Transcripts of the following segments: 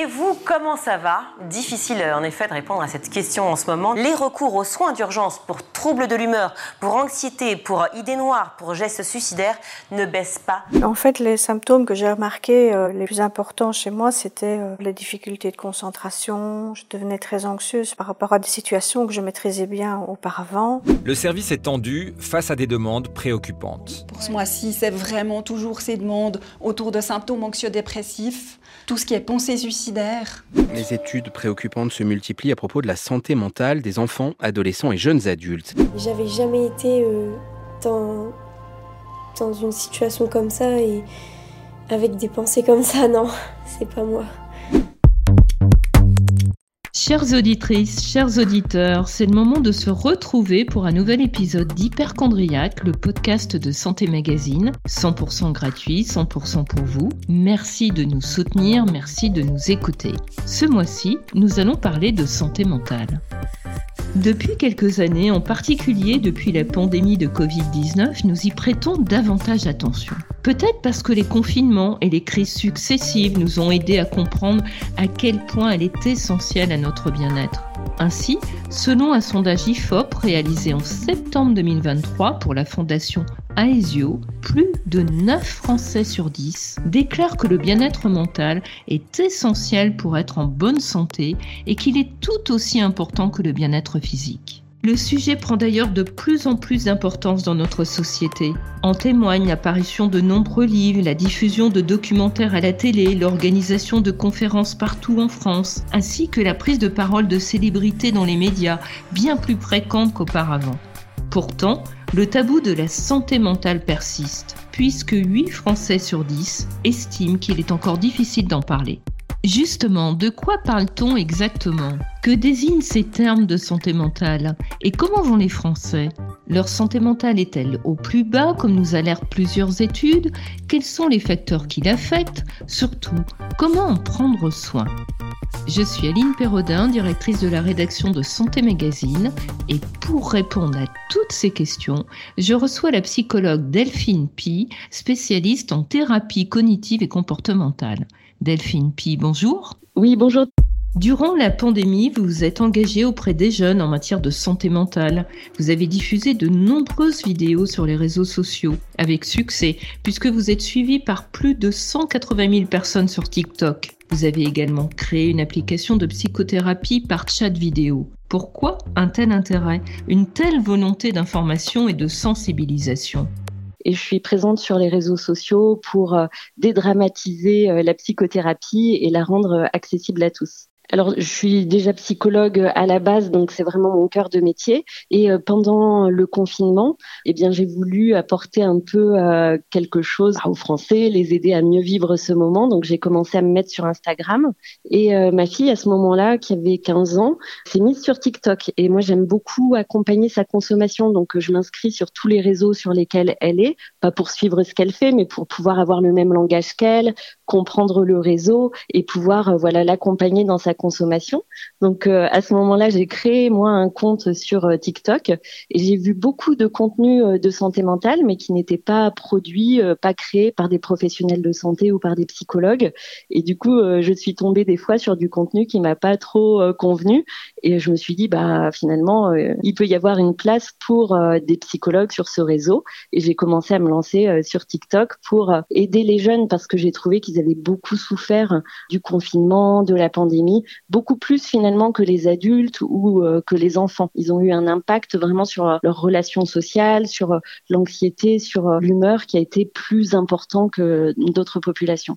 Et vous, comment ça va? Difficile en effet de répondre à cette question en ce moment. Les recours aux soins d'urgence pour troubles de l'humeur, pour anxiété, pour idées noires, pour gestes suicidaires ne baissent pas. En fait, les symptômes que j'ai remarqués euh, les plus importants chez moi, c'était euh, les difficultés de concentration. Je devenais très anxieuse par rapport à des situations que je maîtrisais bien auparavant. Le service est tendu face à des demandes préoccupantes. Pour ce mois-ci, c'est vraiment toujours ces demandes autour de symptômes anxio-dépressifs, tout ce qui est pensée suicidaire. Les études préoccupantes se multiplient à propos de la santé mentale des enfants, adolescents et jeunes adultes. J'avais jamais été euh, dans, dans une situation comme ça et avec des pensées comme ça, non, c'est pas moi. Chères auditrices, chers auditeurs, c'est le moment de se retrouver pour un nouvel épisode d'Hyperchondriac, le podcast de Santé Magazine, 100% gratuit, 100% pour vous. Merci de nous soutenir, merci de nous écouter. Ce mois-ci, nous allons parler de santé mentale. Depuis quelques années, en particulier depuis la pandémie de Covid-19, nous y prêtons davantage attention. Peut-être parce que les confinements et les crises successives nous ont aidés à comprendre à quel point elle est essentielle à notre bien-être. Ainsi, selon un sondage IFOP réalisé en septembre 2023 pour la fondation Aesio, plus de 9 Français sur 10 déclarent que le bien-être mental est essentiel pour être en bonne santé et qu'il est tout aussi important que le bien-être physique. Le sujet prend d'ailleurs de plus en plus d'importance dans notre société. En témoigne l'apparition de nombreux livres, la diffusion de documentaires à la télé, l'organisation de conférences partout en France, ainsi que la prise de parole de célébrités dans les médias, bien plus fréquente qu'auparavant. Pourtant, le tabou de la santé mentale persiste, puisque 8 Français sur 10 estiment qu'il est encore difficile d'en parler. Justement, de quoi parle-t-on exactement? Que désignent ces termes de santé mentale? Et comment vont les Français? Leur santé mentale est-elle au plus bas, comme nous alertent plusieurs études? Quels sont les facteurs qui l'affectent Surtout, comment en prendre soin? Je suis Aline Perrodin, directrice de la rédaction de Santé Magazine, et pour répondre à toutes ces questions, je reçois la psychologue Delphine Pi, spécialiste en thérapie cognitive et comportementale. Delphine Pi, bonjour. Oui, bonjour. Durant la pandémie, vous vous êtes engagée auprès des jeunes en matière de santé mentale. Vous avez diffusé de nombreuses vidéos sur les réseaux sociaux, avec succès, puisque vous êtes suivi par plus de 180 000 personnes sur TikTok. Vous avez également créé une application de psychothérapie par chat vidéo. Pourquoi un tel intérêt, une telle volonté d'information et de sensibilisation? Et je suis présente sur les réseaux sociaux pour euh, dédramatiser euh, la psychothérapie et la rendre euh, accessible à tous. Alors, je suis déjà psychologue à la base, donc c'est vraiment mon cœur de métier. Et euh, pendant le confinement, eh bien, j'ai voulu apporter un peu euh, quelque chose aux Français, les aider à mieux vivre ce moment. Donc, j'ai commencé à me mettre sur Instagram. Et euh, ma fille, à ce moment-là, qui avait 15 ans, s'est mise sur TikTok. Et moi, j'aime beaucoup accompagner sa consommation. Donc, je m'inscris sur tous les réseaux sur lesquels elle est, pas pour suivre ce qu'elle fait, mais pour pouvoir avoir le même langage qu'elle, comprendre le réseau et pouvoir, voilà, l'accompagner dans sa consommation. Donc euh, à ce moment-là, j'ai créé moi un compte sur euh, TikTok et j'ai vu beaucoup de contenu euh, de santé mentale, mais qui n'étaient pas produits, pas créés par des professionnels de santé ou par des psychologues. Et du coup, je suis tombée des fois sur du contenu qui m'a pas trop convenu et je me suis dit bah finalement, il peut y avoir une place pour des psychologues sur ce réseau. Et j'ai commencé à me lancer sur TikTok pour aider les jeunes parce que j'ai trouvé qu'ils avaient beaucoup souffert du confinement, de la pandémie beaucoup plus finalement que les adultes ou euh, que les enfants. Ils ont eu un impact vraiment sur euh, leur relation sociale, sur euh, l'anxiété, sur l'humeur qui a été plus important que d'autres populations.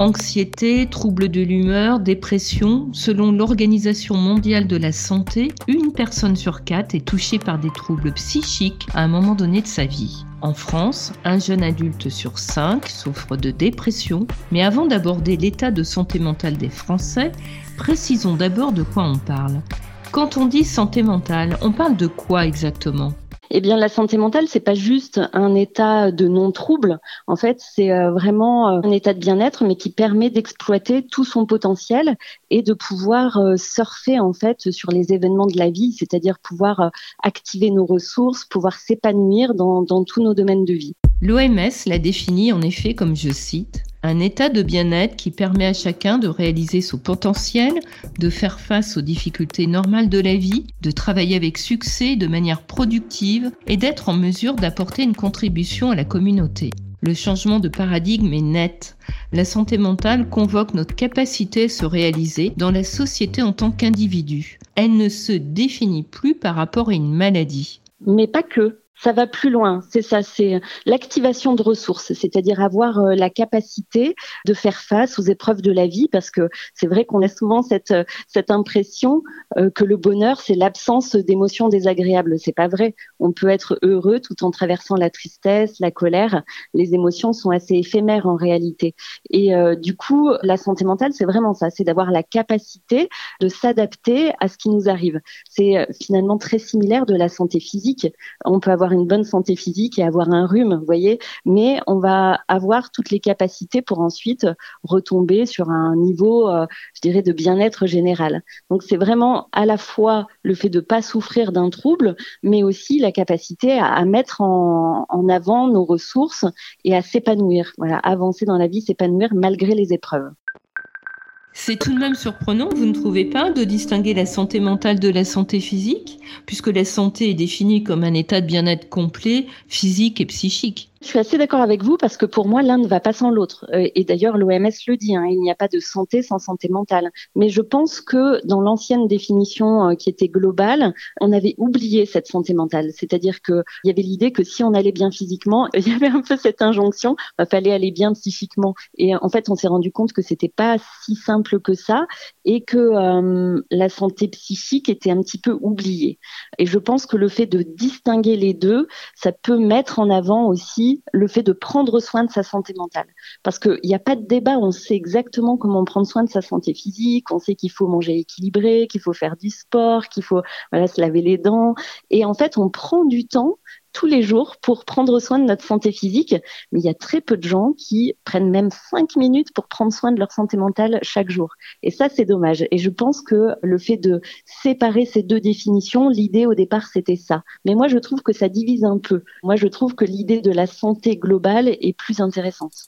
Anxiété, troubles de l'humeur, dépression, selon l'Organisation mondiale de la santé, une personne sur quatre est touchée par des troubles psychiques à un moment donné de sa vie. En France, un jeune adulte sur cinq souffre de dépression, mais avant d'aborder l'état de santé mentale des Français, précisons d'abord de quoi on parle. Quand on dit santé mentale, on parle de quoi exactement? Eh bien, la santé mentale, c'est pas juste un état de non-trouble. En fait, c'est euh, vraiment euh, un état de bien-être, mais qui permet d'exploiter tout son potentiel et de pouvoir euh, surfer en fait sur les événements de la vie, c'est-à-dire pouvoir activer nos ressources, pouvoir s'épanouir dans, dans tous nos domaines de vie. L'OMS l'a définit en effet comme, je cite, Un état de bien-être qui permet à chacun de réaliser son potentiel, de faire face aux difficultés normales de la vie, de travailler avec succès de manière productive et d'être en mesure d'apporter une contribution à la communauté. Le changement de paradigme est net. La santé mentale convoque notre capacité à se réaliser dans la société en tant qu'individu. Elle ne se définit plus par rapport à une maladie. Mais pas que ça va plus loin. C'est ça, c'est l'activation de ressources, c'est-à-dire avoir euh, la capacité de faire face aux épreuves de la vie, parce que c'est vrai qu'on a souvent cette cette impression euh, que le bonheur c'est l'absence d'émotions désagréables. C'est pas vrai. On peut être heureux tout en traversant la tristesse, la colère. Les émotions sont assez éphémères en réalité. Et euh, du coup, la santé mentale, c'est vraiment ça, c'est d'avoir la capacité de s'adapter à ce qui nous arrive. C'est finalement très similaire de la santé physique. On peut avoir une bonne santé physique et avoir un rhume, vous voyez, mais on va avoir toutes les capacités pour ensuite retomber sur un niveau, euh, je dirais, de bien-être général. Donc c'est vraiment à la fois le fait de pas souffrir d'un trouble, mais aussi la capacité à, mettre en, en, avant nos ressources et à s'épanouir. Voilà, avancer dans la vie, s'épanouir malgré les épreuves. C'est tout de même surprenant, vous ne trouvez pas, de distinguer la santé mentale de la santé physique, puisque la santé est définie comme un état de bien-être complet, physique et psychique. Je suis assez d'accord avec vous parce que pour moi, l'un ne va pas sans l'autre. Euh, et d'ailleurs, l'OMS le dit, hein, il n'y a pas de santé sans santé mentale. Mais je pense que dans l'ancienne définition euh, qui était globale, on avait oublié cette santé mentale. C'est-à-dire qu'il y avait l'idée que si on allait bien physiquement, il y avait un peu cette injonction, il fallait aller bien psychiquement. Et en fait, on s'est rendu compte que c'était pas si simple que ça et que euh, la santé psychique était un petit peu oubliée. Et je pense que le fait de distinguer les deux, ça peut mettre en avant aussi le fait de prendre soin de sa santé mentale. Parce qu'il n'y a pas de débat, on sait exactement comment prendre soin de sa santé physique, on sait qu'il faut manger équilibré, qu'il faut faire du sport, qu'il faut voilà, se laver les dents. Et en fait, on prend du temps tous les jours pour prendre soin de notre santé physique, mais il y a très peu de gens qui prennent même cinq minutes pour prendre soin de leur santé mentale chaque jour. Et ça, c'est dommage. Et je pense que le fait de séparer ces deux définitions, l'idée au départ, c'était ça. Mais moi, je trouve que ça divise un peu. Moi, je trouve que l'idée de la santé globale est plus intéressante.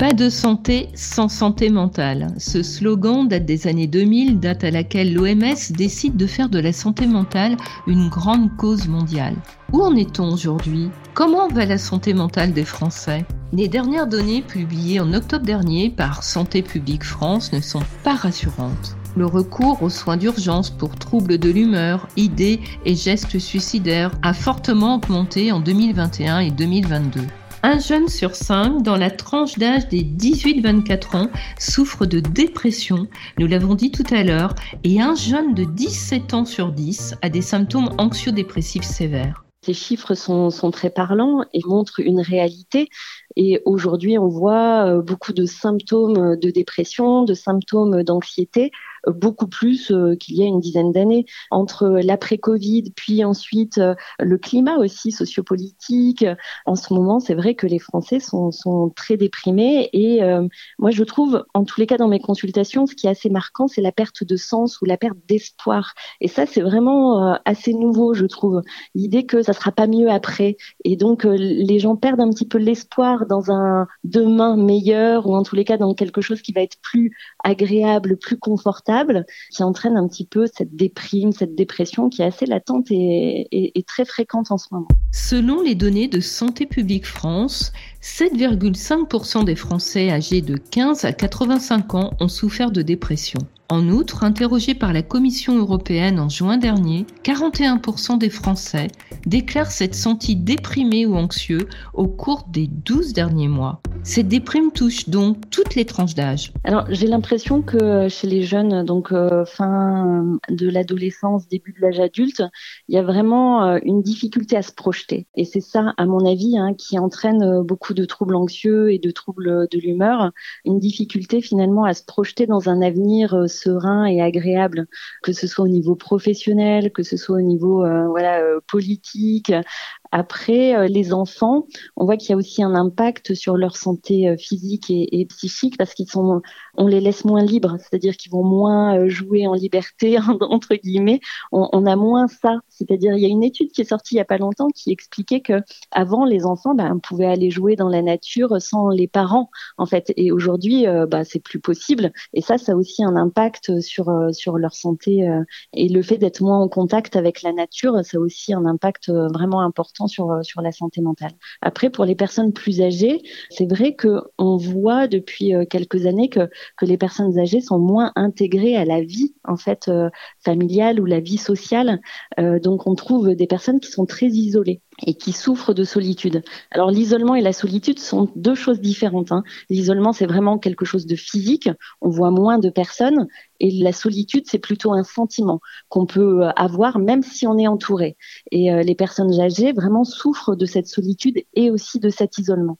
Pas de santé sans santé mentale. Ce slogan date des années 2000, date à laquelle l'OMS décide de faire de la santé mentale une grande cause mondiale. Où en est-on aujourd'hui? Comment va la santé mentale des Français? Les dernières données publiées en octobre dernier par Santé publique France ne sont pas rassurantes. Le recours aux soins d'urgence pour troubles de l'humeur, idées et gestes suicidaires a fortement augmenté en 2021 et 2022. Un jeune sur cinq dans la tranche d'âge des 18-24 ans souffre de dépression, nous l'avons dit tout à l'heure, et un jeune de 17 ans sur 10 a des symptômes anxio-dépressifs sévères. Ces chiffres sont, sont, très parlants et montrent une réalité. Et aujourd'hui, on voit euh, beaucoup de symptômes de dépression, de symptômes d'anxiété beaucoup plus euh, qu'il y a une dizaine d'années. Entre l'après-Covid, puis ensuite euh, le climat aussi sociopolitique, en ce moment, c'est vrai que les Français sont, très déprimés. Et euh, moi, je trouve, en tous les cas, dans mes consultations, ce qui est assez marquant, c'est la perte de sens ou la perte d'espoir. Et ça, c'est vraiment assez nouveau, je trouve. L'idée que ça sera pas mieux après. Et donc, les gens perdent un petit peu l'espoir dans un demain meilleur ou en tous les cas dans quelque chose qui va être plus agréable, plus confortable qui entraîne un petit peu cette déprime, cette dépression qui est assez latente et, et très fréquente en ce moment. Selon les données de Santé publique France, 7,5% des Français âgés de 15 à 85 ans ont souffert de dépression. En outre, interrogés par la Commission européenne en juin dernier, 41% des Français déclarent s'être sentis déprimés ou anxieux au cours des 12 derniers mois. Cette déprime touche donc toutes les tranches d'âge. Alors, j'ai l'impression que chez les jeunes, donc euh, fin de l'adolescence, début de l'âge adulte, il y a vraiment euh, une difficulté à se projeter. Et c'est ça, à mon avis, hein, qui entraîne euh, de troubles anxieux et de troubles de l'humeur, une difficulté finalement à se projeter dans un avenir serein et agréable, que ce soit au niveau professionnel, que ce soit au niveau euh, voilà euh, politique, après, euh, les enfants, on voit qu'il y a aussi un impact sur leur santé euh, physique et, psychique parce qu'ils sont, on les laisse moins libres, c'est-à-dire qu'ils vont moins euh, jouer en liberté entre guillemets. On, a moins ça, c'est-à-dire il y a une étude qui est sortie il y a pas longtemps qui expliquait que avant les enfants, ben, pouvaient aller jouer dans la nature sans les parents en fait. Et aujourd'hui, bah, c'est plus possible. Et ça, ça a aussi un impact sur sur leur santé. et le fait d'être moins en contact avec la nature, ça a aussi un impact vraiment important sur sur la santé mentale. Après, pour les personnes plus âgées, c'est vrai que on voit depuis quelques années que que les personnes âgées sont moins intégrées à la vie en fait familiale ou la vie sociale. donc, on trouve des personnes qui sont très isolées et qui souffrent de solitude. Alors l'isolement et la solitude sont deux choses différentes. Hein. L'isolement, c'est vraiment quelque chose de physique, on voit moins de personnes, et la solitude, c'est plutôt un sentiment qu'on peut euh, avoir même si on est entouré. Et euh, les personnes âgées vraiment souffrent de cette solitude et aussi de cet isolement.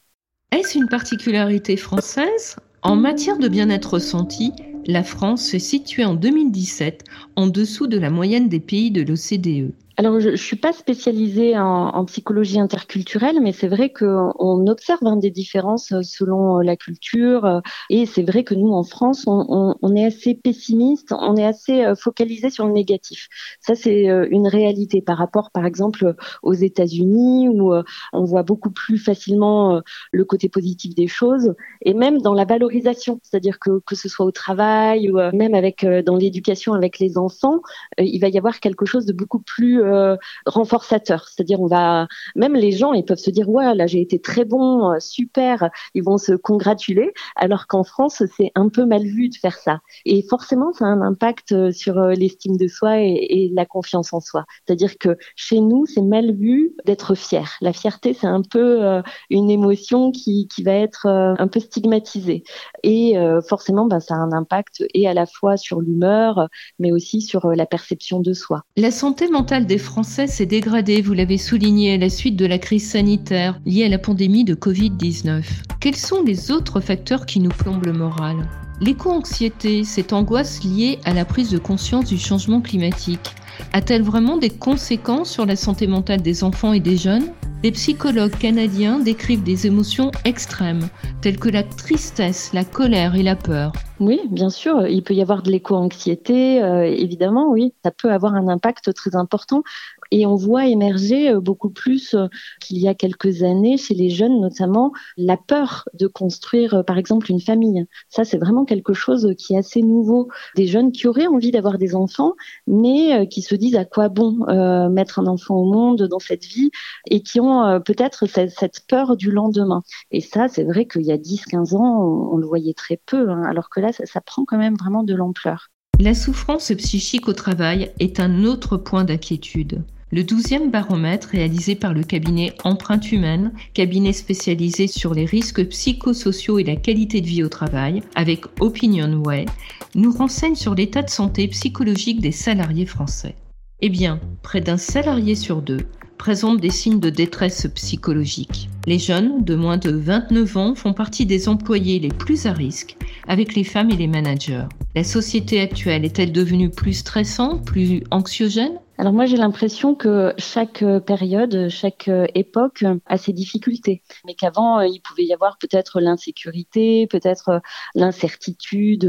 Est-ce une particularité française? En matière de bien-être ressenti, la France se située en 2017 en dessous de la moyenne des pays de l'OCDE. Alors, je ne suis pas spécialisée en, psychologie interculturelle, mais c'est vrai qu'on observe hein, des différences euh, selon euh, la culture. Euh, et c'est vrai que nous, en France, on, on, est assez pessimiste, on est assez focalisé sur le négatif. Ça, c'est une réalité par rapport, par exemple, aux États-Unis, où on voit beaucoup plus facilement le côté positif des choses, et même dans la valorisation, c'est-à-dire que que ce soit au travail ou même avec dans l'éducation avec les enfants, il va y avoir quelque chose de beaucoup plus euh, renforçateur. C'est-à-dire, on va même les gens, ils peuvent se dire ouais, là j'ai été très bon, euh, super. Ils vont se congratuler, alors qu'en France, c'est un peu mal vu de faire ça. Et forcément, ça a un impact euh, sur l'estime de soi et, la confiance en soi. C'est-à-dire que chez nous, c'est mal vu d'être fier. La fierté, c'est un peu une émotion qui, qui va être un peu stigmatisée. Et forcément, ben, ça a un impact et à la fois sur l'humeur, mais aussi sur la perception de soi. La santé mentale des Français s'est dégradée, vous l'avez souligné, à la suite de la crise sanitaire liée à la pandémie de Covid-19. Quels sont les autres facteurs qui nous plombent le moral? L'éco-anxiété, cette angoisse liée à la prise de conscience du changement climatique, a-t-elle vraiment des conséquences sur la santé mentale des enfants et des jeunes? Les psychologues canadiens décrivent des émotions extrêmes, telles que la tristesse, la colère et la peur. Oui, bien sûr, il peut y avoir de l'éco-anxiété, euh, évidemment, oui, ça peut avoir un impact très important. Et on voit émerger euh, beaucoup plus euh, qu'il y a quelques années chez les jeunes, notamment la peur de construire, par exemple, une famille. Ça, c'est vraiment quelque chose qui est assez nouveau. Des jeunes qui auraient envie d'avoir des enfants, mais qui se disent à quoi bon mettre un enfant au monde dans cette vie et qui ont peut-être cette, peur du lendemain. Et ça, c'est vrai qu'il y a 10-15 ans, on, le voyait très peu, hein, alors que là, ça, prend quand même vraiment de l'ampleur. La souffrance psychique au travail est un autre point d'inquiétude. Le 12e baromètre réalisé par le cabinet Empreinte Humaine, cabinet spécialisé sur les risques psychosociaux et la qualité de vie au travail, avec Opinion Way, nous renseigne sur l'état de santé psychologique des salariés français. Eh bien, près d'un salarié sur deux présentent des signes de détresse psychologique. Les jeunes de moins de 29 ans font partie des employés les plus à risque avec les femmes et les managers. La société actuelle est-elle devenue plus stressante, plus anxiogène? Alors moi j'ai l'impression que chaque euh, période, chaque euh, époque a ses difficultés, mais qu'avant euh, il pouvait y avoir peut-être l'insécurité, peut-être l'incertitude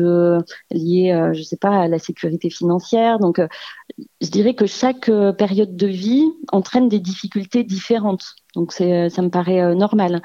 liée, je sais pas, à la sécurité financière. Donc je dirais que chaque période de vie entraîne des difficultés différentes. Donc c'est, ça me paraît normal.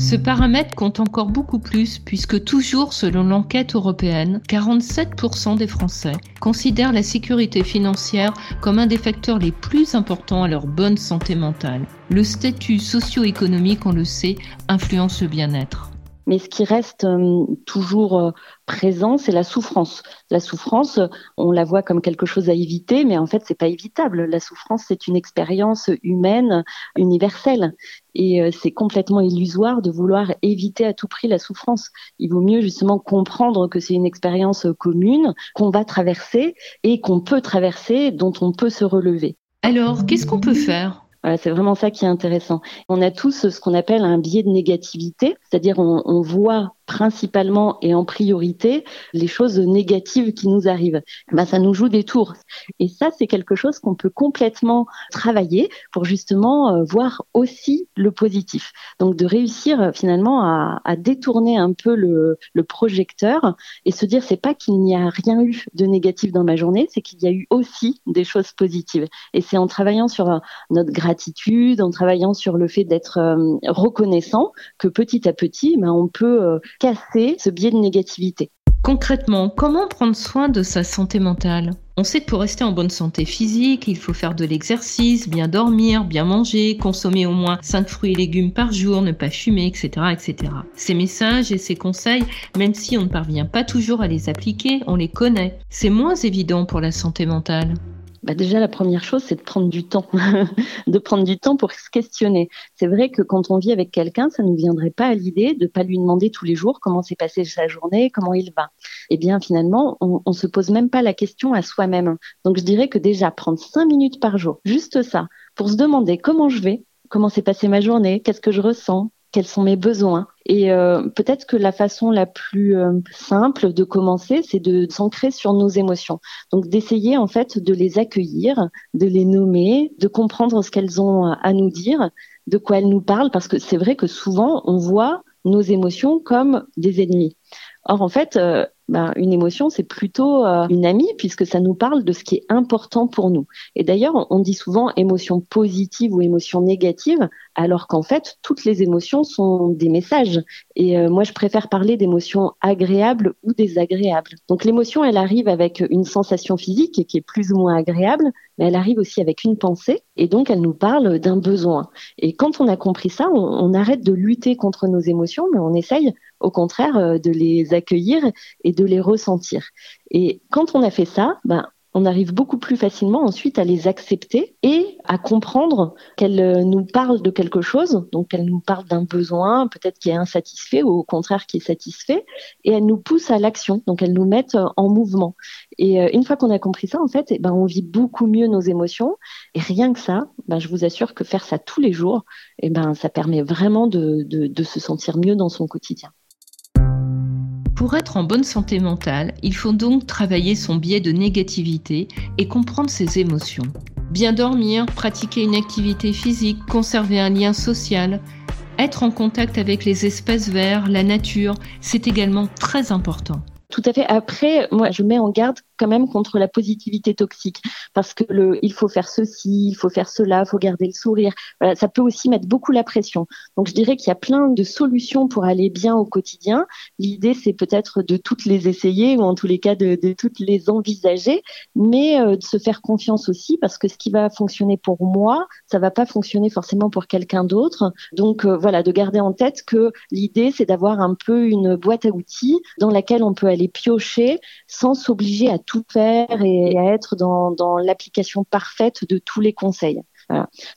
Ce paramètre compte encore beaucoup plus puisque toujours selon l'enquête européenne, 47% des Français considèrent la sécurité financière comme un des facteurs les plus importants à leur bonne santé mentale. Le statut socio-économique, on le sait, influence le bien-être. Mais ce qui reste euh, toujours euh, présent, c'est la souffrance. La souffrance, on la voit comme quelque chose à éviter, mais en fait, c'est pas évitable. La souffrance, c'est une expérience humaine, universelle. Et euh, c'est complètement illusoire de vouloir éviter à tout prix la souffrance. Il vaut mieux justement comprendre que c'est une expérience commune qu'on va traverser et qu'on peut traverser, dont on peut se relever. Alors, qu'est-ce qu'on peut faire? C'est vraiment ça qui est intéressant. On a tous ce qu'on appelle un biais de négativité, c'est-à-dire on, on voit principalement et en priorité les choses négatives qui nous arrivent. Ben, ça nous joue des tours. Et ça, c'est quelque chose qu'on peut complètement travailler pour justement euh, voir aussi le positif. Donc de réussir euh, finalement à, détourner un peu le, le, projecteur et se dire c'est pas qu'il n'y a rien eu de négatif dans ma journée, c'est qu'il y a eu aussi des choses positives. Et c'est en travaillant sur euh, notre gratitude, en travaillant sur le fait d'être reconnaissant que petit à petit, ben, on peut casser ce biais de négativité. Concrètement, comment prendre soin de sa santé mentale? On sait que pour rester en bonne santé physique, il faut faire de l'exercice, bien dormir, bien manger, consommer au moins 5 fruits et légumes par jour, ne pas fumer, etc., etc. Ces messages et ces conseils, même si on ne parvient pas toujours à les appliquer, on les connaît. C'est moins évident pour la santé mentale bah déjà, la première chose, c'est de prendre du temps, de prendre du temps pour se questionner. C'est vrai que quand on vit avec quelqu'un, ça ne viendrait pas à l'idée de pas lui demander tous les jours comment s'est passée sa journée, comment il va. Eh bien, finalement, on, on se pose même pas la question à soi-même. Donc, je dirais que déjà, prendre cinq minutes par jour, juste ça, pour se demander comment je vais, comment s'est passée ma journée, qu'est-ce que je ressens, quels sont mes besoins. Et euh, peut-être que la façon la plus euh, simple de commencer, c'est de s'ancrer sur nos émotions. Donc d'essayer en fait de les accueillir, de les nommer, de comprendre ce qu'elles ont à nous dire, de quoi elles nous parlent, parce que c'est vrai que souvent on voit nos émotions comme des ennemis. Or, en fait, euh, ben, une émotion, c'est plutôt euh, une amie puisque ça nous parle de ce qui est important pour nous. Et d'ailleurs, on dit souvent émotion positive ou émotion négative, alors qu'en fait, toutes les émotions sont des messages. Et euh, moi, je préfère parler d'émotions agréables ou désagréables. Donc, l'émotion, elle arrive avec une sensation physique qui est plus ou moins agréable, mais elle arrive aussi avec une pensée. Et donc, elle nous parle d'un besoin. Et quand on a compris ça, on, on arrête de lutter contre nos émotions, mais on essaye au contraire euh, de les accueillir et de les ressentir. Et quand on a fait ça, ben, on arrive beaucoup plus facilement ensuite à les accepter et à comprendre qu'elles euh, nous parlent de quelque chose, donc qu'elles nous parlent d'un besoin, peut-être qui est insatisfait ou au contraire qui est satisfait, et elles nous poussent à l'action, donc elles nous mettent euh, en mouvement. Et une fois qu'on a compris ça, en fait, eh ben, on vit beaucoup mieux nos émotions. Et rien que ça, ben, je vous assure que faire ça tous les jours, eh ben, ça permet vraiment de, de se sentir mieux dans son quotidien. Pour être en bonne santé mentale, il faut donc travailler son biais de négativité et comprendre ses émotions. Bien dormir, pratiquer une activité physique, conserver un lien social, être en contact avec les espèces verts, la nature, c'est également très important. Tout à fait. Après, moi, je mets en garde quand même contre la positivité toxique parce que le, il faut faire ceci, il faut faire cela, il faut garder le sourire. Ça peut aussi mettre beaucoup la pression. Donc, je dirais qu'il y a plein de solutions pour aller bien au quotidien. L'idée, c'est peut-être de toutes les essayer ou en tous les cas de, de toutes les envisager, mais euh, de se faire confiance aussi parce que ce qui va fonctionner pour moi, ça va pas fonctionner forcément pour quelqu'un d'autre. Donc, euh, voilà, de garder en tête que l'idée, c'est d'avoir un peu une boîte à outils dans laquelle on peut aller piocher sans s'obliger à tout faire et à être dans l'application parfaite de tous les conseils.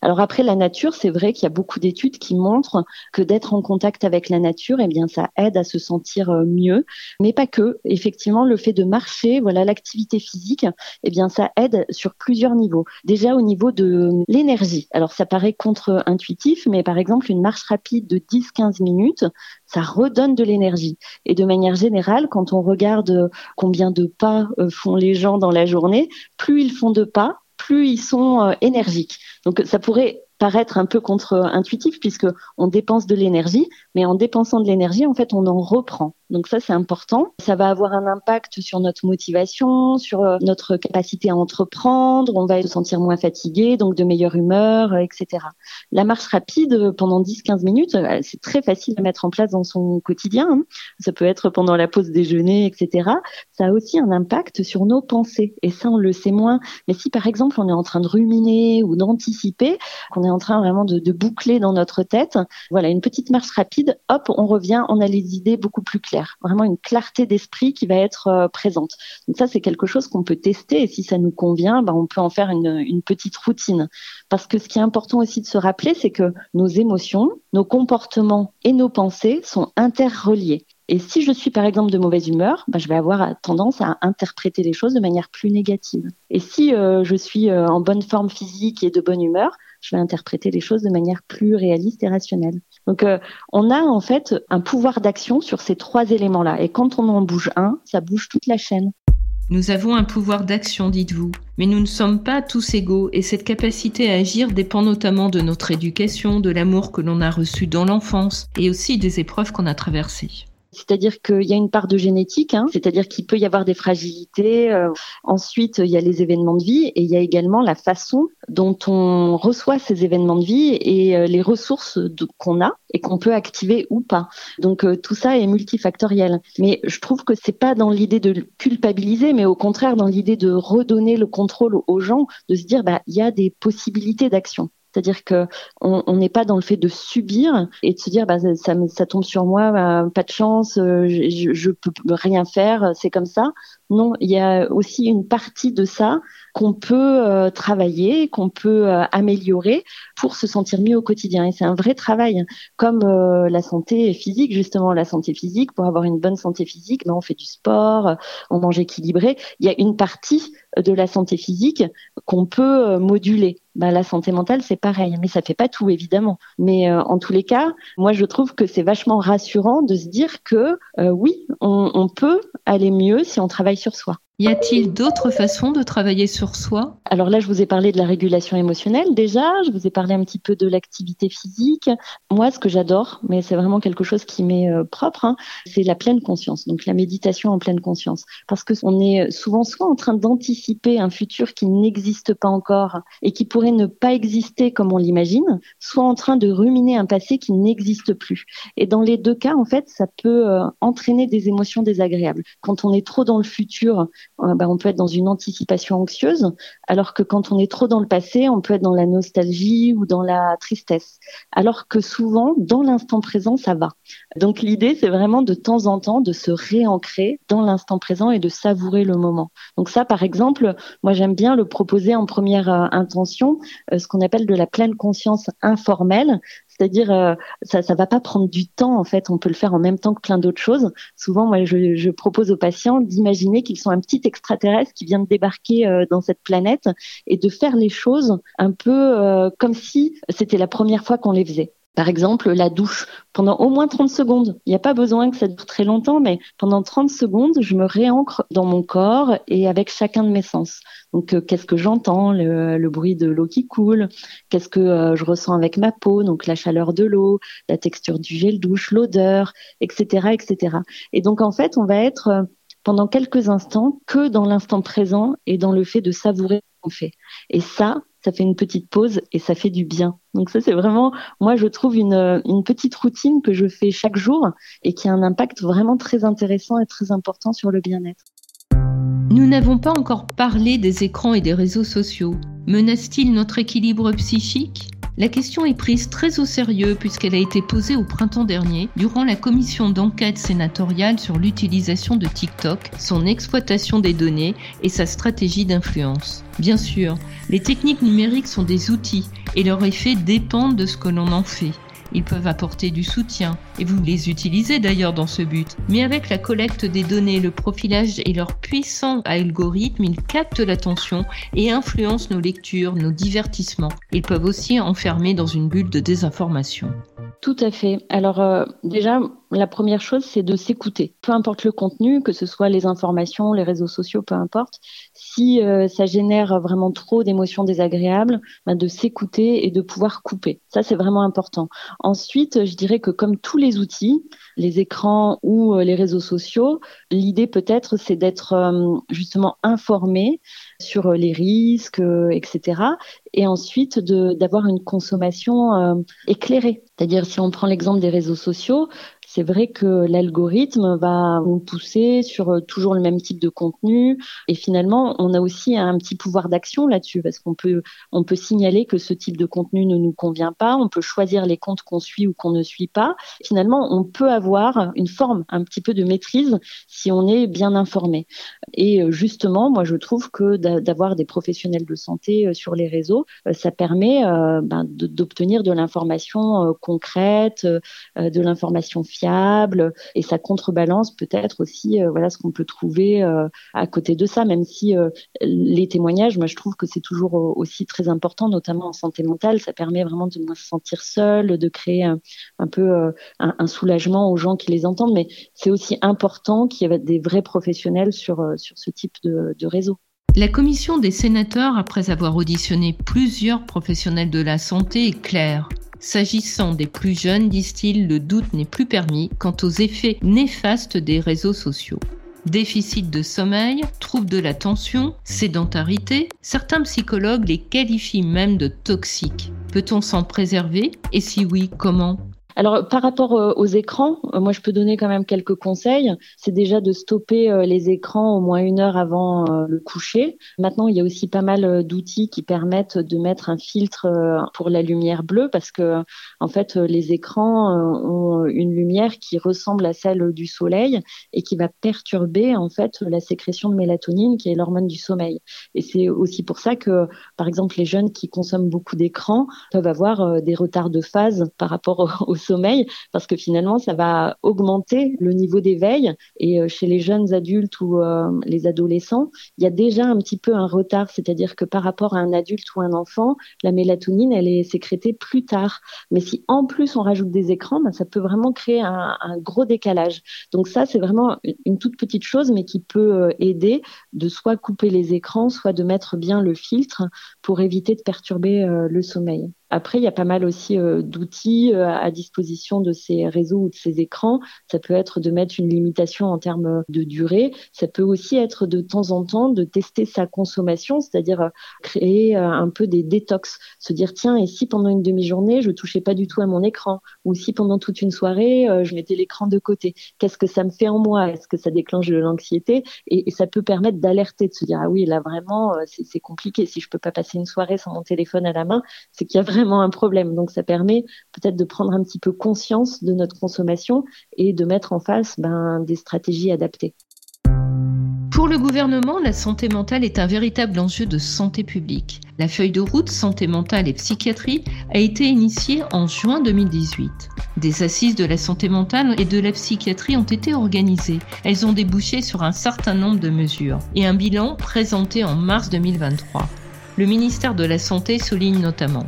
Alors après, la nature, c'est vrai qu'il y a beaucoup d'études qui montrent que d'être en contact avec la nature, eh bien, ça aide à se sentir euh, mieux, mais pas que. Effectivement, le fait de marcher, voilà, l'activité physique, eh bien, ça aide sur plusieurs niveaux. Déjà au niveau de l'énergie. Alors ça paraît contre-intuitif, mais par exemple, une marche rapide de 10-15 minutes, ça redonne de l'énergie. Et de manière générale, quand on regarde combien de pas euh, font les gens dans la journée, plus ils font de pas, plus ils sont euh, énergiques. Donc ça pourrait paraître un peu contre-intuitif puisque on dépense de l'énergie, mais en dépensant de l'énergie, en fait, on en reprend. Donc ça, c'est important. Ça va avoir un impact sur notre motivation, sur euh, notre capacité à entreprendre. On va se sentir moins fatigué, donc de meilleure humeur, euh, etc. La marche rapide euh, pendant 10-15 minutes, c'est très facile à mettre en place dans son quotidien. Hein. Ça peut être pendant la pause déjeuner, etc. Ça a aussi un impact sur nos pensées. Et ça, on le sait moins. Mais si, par exemple, on est en train de ruminer ou d'anticiper, qu'on est en train vraiment de, de boucler dans notre tête, voilà, une petite marche rapide, hop, on revient, on a les idées beaucoup plus claires vraiment une clarté d'esprit qui va être euh, présente. Donc ça, c'est quelque chose qu'on peut tester et si ça nous convient, ben, on peut en faire une, petite routine. Parce que ce qui est important aussi de se rappeler, c'est que nos émotions, nos comportements et nos pensées sont interreliés. Et si je suis par exemple de mauvaise humeur, ben, je vais avoir tendance à interpréter les choses de manière plus négative. Et si euh, je suis euh, en bonne forme physique et de bonne humeur, je vais interpréter les choses de manière plus réaliste et rationnelle. Donc, on a en fait un pouvoir d'action sur ces trois éléments-là. Et quand on en bouge un, ça bouge toute la chaîne. Nous avons un pouvoir d'action, dites-vous, mais nous ne sommes pas tous égaux et cette capacité à agir dépend notamment de notre éducation, de l'amour que l'on a reçu dans l'enfance et aussi des épreuves qu'on a traversées. C'est-à-dire qu'il y a une part de génétique, hein, c'est-à-dire qu'il peut y avoir des fragilités. Euh, ensuite, il y a les événements de vie et il y a également la façon dont on reçoit ces événements de vie et euh, les ressources qu'on a et qu'on peut activer ou pas. Donc euh, tout ça est multifactoriel. Mais je trouve que c'est pas dans l'idée de culpabiliser, mais au contraire dans l'idée de redonner le contrôle aux gens, de se dire bah il y a des possibilités d'action. C'est-à-dire que on n'est pas dans le fait de subir et de se dire bah, ça, ça tombe sur moi, bah, pas de chance, euh, je, je peux rien faire, c'est comme ça. Non, il y a aussi une partie de ça qu'on peut euh, travailler, qu'on peut euh, améliorer pour se sentir mieux au quotidien. Et c'est un vrai travail, comme la santé physique, justement, la santé physique. Pour avoir une bonne santé physique, ben, on fait du sport, on mange équilibré. Il y a une partie de la santé physique qu'on peut moduler bah, la santé mentale, c'est pareil. Mais ça fait pas tout, évidemment. Mais euh, en tous les cas, moi, je trouve que c'est vachement rassurant de se dire que euh, oui, on peut aller mieux si on travaille sur soi. Y a-t-il d'autres façons de travailler sur soi? Alors là, je vous ai parlé de la régulation émotionnelle déjà, je vous ai parlé un petit peu de l'activité physique. Moi, ce que j'adore, mais c'est vraiment quelque chose qui m'est euh, propre, hein, c'est la pleine conscience, donc la méditation en pleine conscience. Parce que on est souvent soit en train d'anticiper un futur qui n'existe pas encore et qui pourrait ne pas exister comme on l'imagine, soit en train de ruminer un passé qui n'existe plus. Et dans les deux cas, en fait, ça peut euh, entraîner des émotions désagréables. Quand on est trop dans le futur, euh, bah, on peut être dans une anticipation anxieuse, alors que quand on est trop dans le passé, on peut être dans la nostalgie ou dans la tristesse. Alors que souvent, dans l'instant présent, ça va. Donc l'idée, c'est vraiment de temps en temps de se réancrer dans l'instant présent et de savourer le moment. Donc ça, par exemple, moi j'aime bien le proposer en première euh, intention, euh, ce qu'on appelle de la pleine conscience informelle, c'est-à-dire, euh, ça ne va pas prendre du temps, en fait. On peut le faire en même temps que plein d'autres choses. Souvent, moi, je, propose aux patients d'imaginer qu'ils sont un petit extraterrestre qui vient de débarquer euh, dans cette planète et de faire les choses un peu euh, comme si c'était la première fois qu'on les faisait. Par exemple, la douche, pendant au moins 30 secondes. Il n'y a pas besoin que ça dure très longtemps, mais pendant 30 secondes, je me réancre dans mon corps et avec chacun de mes sens. Donc, euh, qu'est-ce que j'entends le, bruit de l'eau qui coule? Qu'est-ce que euh, je ressens avec ma peau? Donc, la chaleur de l'eau, la texture du gel douche, l'odeur, etc., etc. Et donc, en fait, on va être euh, pendant quelques instants que dans l'instant présent et dans le fait de savourer ce qu'on fait. Et ça, ça fait une petite pause et ça fait du bien. Donc ça, c'est vraiment, moi, je trouve une, une petite routine que je fais chaque jour et qui a un impact vraiment très intéressant et très important sur le bien-être. Nous n'avons pas encore parlé des écrans et des réseaux sociaux. Menacent-ils notre équilibre psychique? La question est prise très au sérieux puisqu'elle a été posée au printemps dernier durant la commission d'enquête sénatoriale sur l'utilisation de TikTok, son exploitation des données et sa stratégie d'influence. Bien sûr, les techniques numériques sont des outils et leur effet dépend de ce que l'on en fait. Ils peuvent apporter du soutien, et vous les utilisez d'ailleurs dans ce but. Mais avec la collecte des données, le profilage et leur puissant algorithme, ils captent l'attention et influencent nos lectures, nos divertissements. Ils peuvent aussi enfermer dans une bulle de désinformation. Tout à fait. Alors euh, déjà, la première chose, c'est de s'écouter. Peu importe le contenu, que ce soit les informations, les réseaux sociaux, peu importe. Si euh, ça génère vraiment trop d'émotions désagréables, ben, de s'écouter et de pouvoir couper. Ça, c'est vraiment important. Ensuite, je dirais que comme tous les outils, les écrans ou euh, les réseaux sociaux, l'idée peut-être, c'est d'être justement informé sur les risques, etc. Et ensuite, d'avoir une consommation éclairée. C'est-à-dire, si on prend l'exemple des réseaux sociaux, c'est vrai que l'algorithme va nous pousser sur euh, toujours le même type de contenu et finalement on a aussi un petit pouvoir d'action là-dessus parce qu'on peut on peut signaler que ce type de contenu ne nous convient pas, on peut choisir les comptes qu'on suit ou qu'on ne suit pas. Finalement, on peut avoir une forme un petit peu de maîtrise si on est bien informé. Et euh, justement, moi je trouve que d'avoir des professionnels de santé euh, sur les réseaux, ça permet ben, d'obtenir de l'information concrète, de l'information fiable et ça contrebalance peut-être aussi voilà ce qu'on peut trouver à côté de ça, même si les témoignages, moi je trouve que c'est toujours aussi très important, notamment en santé mentale, ça permet vraiment de moins se sentir seul, de créer un, peu un, soulagement aux gens qui les entendent, mais c'est aussi important qu'il y ait des vrais professionnels sur, ce type de réseau. La commission des sénateurs, après avoir auditionné plusieurs professionnels de la santé, est claire. S'agissant des plus jeunes, disent-ils, le doute n'est plus permis quant aux effets néfastes des réseaux sociaux. Déficit de sommeil, troubles de l'attention, sédentarité, certains psychologues les qualifient même de toxiques. Peut-on s'en préserver? Et si oui, comment? Alors, par rapport euh, aux écrans, euh, moi, je peux donner quand même quelques conseils. C'est déjà de stopper euh, les écrans au moins une heure avant le coucher. Maintenant, il y a aussi pas mal d'outils qui permettent de mettre un filtre pour la lumière bleue parce que, en fait, les écrans ont une lumière qui ressemble à celle du soleil et qui va perturber, en fait, la sécrétion de mélatonine, qui est l'hormone du sommeil. Et c'est aussi pour ça que, par exemple, les jeunes qui consomment beaucoup d'écrans peuvent avoir des retards de phase par rapport au sommeil parce que finalement, ça va augmenter le niveau d'éveil. Et euh, chez les jeunes adultes ou euh, les adolescents, il y a déjà un petit peu un retard, c'est-à-dire que par rapport à un adulte ou un enfant, la mélatonine, elle est sécrétée plus tard. Mais si en plus on rajoute des écrans, ben, ça peut vraiment créer un, gros décalage. Donc ça, c'est vraiment une toute petite chose, mais qui peut euh, aider de soit couper les écrans, soit de mettre bien le filtre pour éviter de perturber le sommeil. Après, il y a pas mal aussi euh, d'outils euh, à disposition de ces réseaux ou de ces écrans. Ça peut être de mettre une limitation en termes de durée. Ça peut aussi être de temps en temps de tester sa consommation, c'est-à-dire euh, créer un peu des détox. Se dire, tiens, et si pendant une demi-journée, je touchais pas du tout à mon écran? Ou si pendant toute une soirée, je mettais l'écran de côté? Qu'est-ce que ça me fait en moi? Est-ce que ça déclenche de l'anxiété? Et, ça peut permettre d'alerter, de se dire, ah oui, là vraiment, c'est compliqué. Si je peux pas passer une soirée sans mon téléphone à la main, c'est qu'il y a vraiment un problème. Donc ça permet peut-être de prendre un petit peu conscience de notre consommation et de mettre en face ben, des stratégies adaptées. Pour le gouvernement, la santé mentale est un véritable enjeu de santé publique. La feuille de route santé mentale et psychiatrie a été initiée en juin 2018. Des assises de la santé mentale et de la psychiatrie ont été organisées. Elles ont débouché sur un certain nombre de mesures et un bilan présenté en mars 2023. Le ministère de la Santé souligne notamment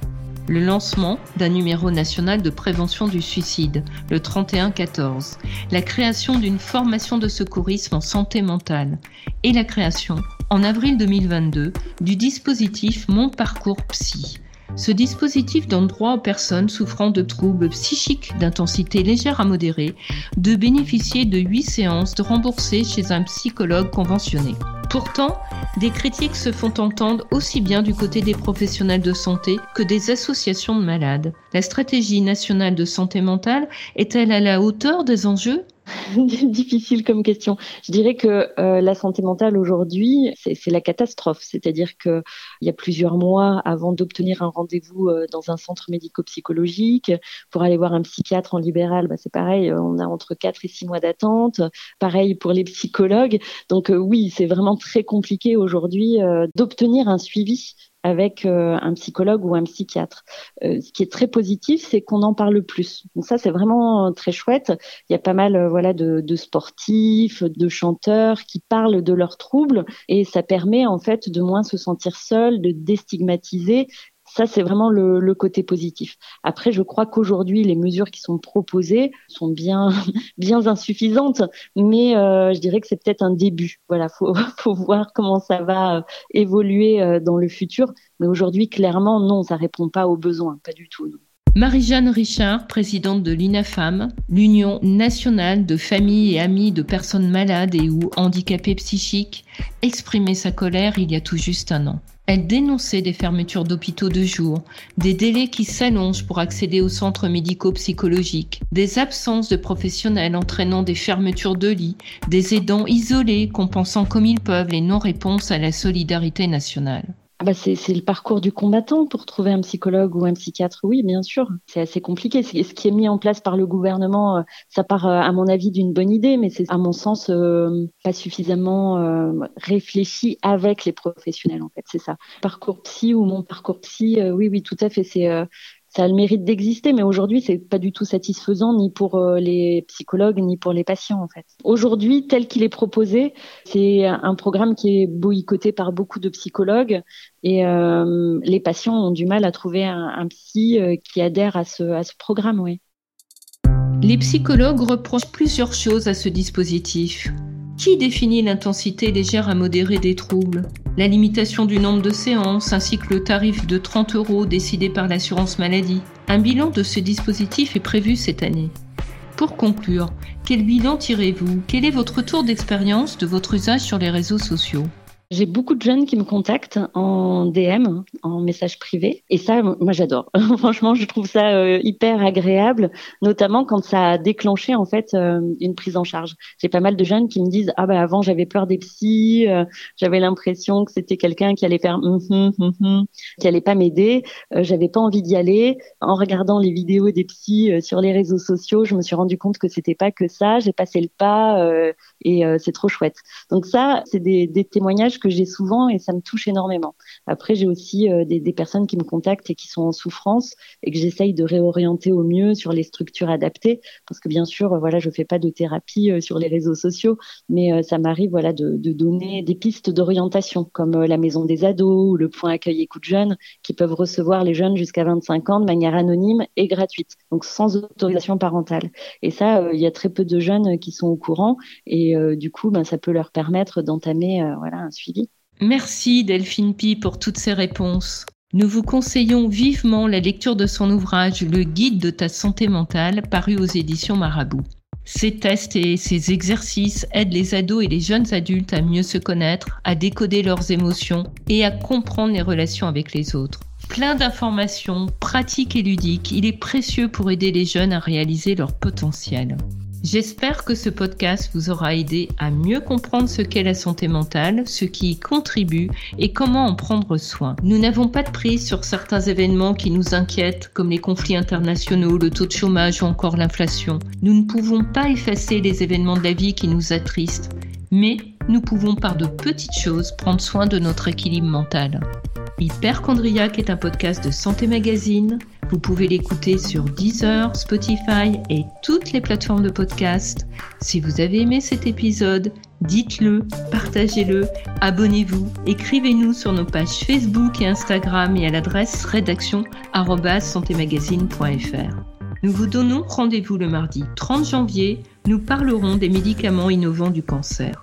le lancement d'un numéro national de prévention du suicide, le 3114, la création d'une formation de secourisme en santé mentale et la création, en avril 2022, du dispositif Mon Parcours Psy. Ce dispositif donne droit aux personnes souffrant de troubles psychiques d'intensité légère à modérée de bénéficier de 8 séances de remboursées chez un psychologue conventionné. Pourtant, des critiques se font entendre aussi bien du côté des professionnels de santé que des associations de malades. La stratégie nationale de santé mentale est-elle à la hauteur des enjeux? difficile comme question. Je dirais que euh, la santé mentale aujourd'hui, c'est la catastrophe. C'est-à-dire qu'il y a plusieurs mois avant d'obtenir un rendez-vous euh, dans un centre médico-psychologique, pour aller voir un psychiatre en libéral, bah, c'est pareil, euh, on a entre 4 et 6 mois d'attente. Pareil pour les psychologues. Donc oui, c'est vraiment très compliqué aujourd'hui d'obtenir un suivi avec euh, un psychologue ou un psychiatre. Euh, ce qui est très positif, c'est qu'on en parle plus. Donc ça, c'est vraiment très chouette. Il y a pas mal euh, voilà de, de, sportifs, de chanteurs qui parlent de leurs troubles et ça permet en fait de moins se sentir seul, de déstigmatiser ça, c'est vraiment le, côté positif. Après, je crois qu'aujourd'hui, les mesures qui sont proposées sont bien, insuffisantes, mais euh, je dirais que c'est peut-être un début. Voilà, faut, faut voir comment ça va euh, évoluer euh, dans le futur. Mais aujourd'hui, clairement, non, ça répond pas aux besoins, pas du tout. Marie-Jeanne Richard, présidente de l'UNAFAM, l'Union nationale de familles et amis de personnes malades et ou handicapées psychiques, exprimait sa colère il y a tout juste un an. Elle dénonçait des fermetures d'hôpitaux de jour, des délais qui s'allongent pour accéder aux centres médico-psychologiques, des absences de professionnels entraînant des fermetures de lits, des aidants isolés compensant comme ils peuvent les non-réponses à la solidarité nationale. Ah bah c'est, le parcours du combattant pour trouver un psychologue ou un psychiatre. Oui, bien sûr, c'est assez compliqué. ce qui est mis en place par le gouvernement, euh, ça part euh, à mon avis d'une bonne idée, mais c'est à mon sens euh, pas suffisamment réfléchi avec les professionnels. En fait, c'est ça. Parcours psy ou mon parcours psy, oui, oui, tout à fait. C'est ça a le mérite d'exister, mais aujourd'hui, c'est pas du tout satisfaisant ni pour euh, les psychologues ni pour les patients en fait. Aujourd'hui, tel qu'il est proposé, c'est un programme qui est boycotté par beaucoup de psychologues et euh, les patients ont du mal à trouver un, psy euh, qui adhère à ce, à ce programme, oui. Les psychologues reprochent plusieurs choses à ce dispositif. Qui définit l'intensité légère à modérée des troubles? La limitation du nombre de séances ainsi que le tarif de 30 euros décidé par l'assurance maladie. Un bilan de ce dispositif est prévu cette année. Pour conclure, quel bilan tirez-vous? Quel est votre retour d'expérience de votre usage sur les réseaux sociaux? J'ai beaucoup de jeunes qui me contactent en DM, en message privé, et ça, moi, j'adore. Franchement, je trouve ça euh, hyper agréable, notamment quand ça a déclenché en fait euh, une prise en charge. J'ai pas mal de jeunes qui me disent ah bah avant j'avais peur des psys, euh, j'avais l'impression que c'était quelqu'un qui allait faire mm -hmm, qui allait pas m'aider, j'avais pas envie d'y aller. En regardant les vidéos des psys sur les réseaux sociaux, je me suis rendu compte que c'était pas que ça. J'ai passé le pas et c'est trop chouette. Donc ça, c'est des témoignages que j'ai souvent et ça me touche énormément. Après, j'ai aussi euh, des, personnes qui me contactent et qui sont en souffrance et que j'essaye de réorienter au mieux sur les structures adaptées parce que bien sûr, voilà, je fais pas de thérapie euh, sur les réseaux sociaux, mais euh, ça m'arrive voilà de, de, donner des pistes d'orientation comme la maison des ados ou le point accueil écoute jeunes qui peuvent recevoir les jeunes jusqu'à 25 ans de manière anonyme et gratuite, donc sans autorisation parentale. Et ça, il y a très peu de jeunes qui sont au courant et du coup, ben, ça peut leur permettre d'entamer voilà un suivi Merci Delphine Pi pour toutes ces réponses. Nous vous conseillons vivement la lecture de son ouvrage Le guide de ta santé mentale paru aux éditions Marabout. Ces tests et ces exercices aident les ados et les jeunes adultes à mieux se connaître, à décoder leurs émotions et à comprendre les relations avec les autres. Plein d'informations, pratiques et ludiques, il est précieux pour aider les jeunes à réaliser leur potentiel. J'espère que ce podcast vous aura aidé à mieux comprendre ce qu'est la santé mentale, ce qui y contribue et comment en prendre soin. Nous n'avons pas de prise sur certains événements qui nous inquiètent, comme les conflits internationaux, le taux de chômage ou encore l'inflation. Nous ne pouvons pas effacer les événements de la vie qui nous attristent, mais nous pouvons par de petites choses prendre soin de notre équilibre mental. Hyperchondriac est un podcast de Santé Magazine. Vous pouvez l'écouter sur Deezer, Spotify et toutes les plateformes de podcast. Si vous avez aimé cet épisode, dites-le, partagez-le, abonnez-vous, écrivez-nous sur nos pages Facebook et Instagram et à l'adresse rédaction@santémagazine.fr. Nous vous donnons rendez-vous le mardi 30 janvier. Nous parlerons des médicaments innovants du cancer.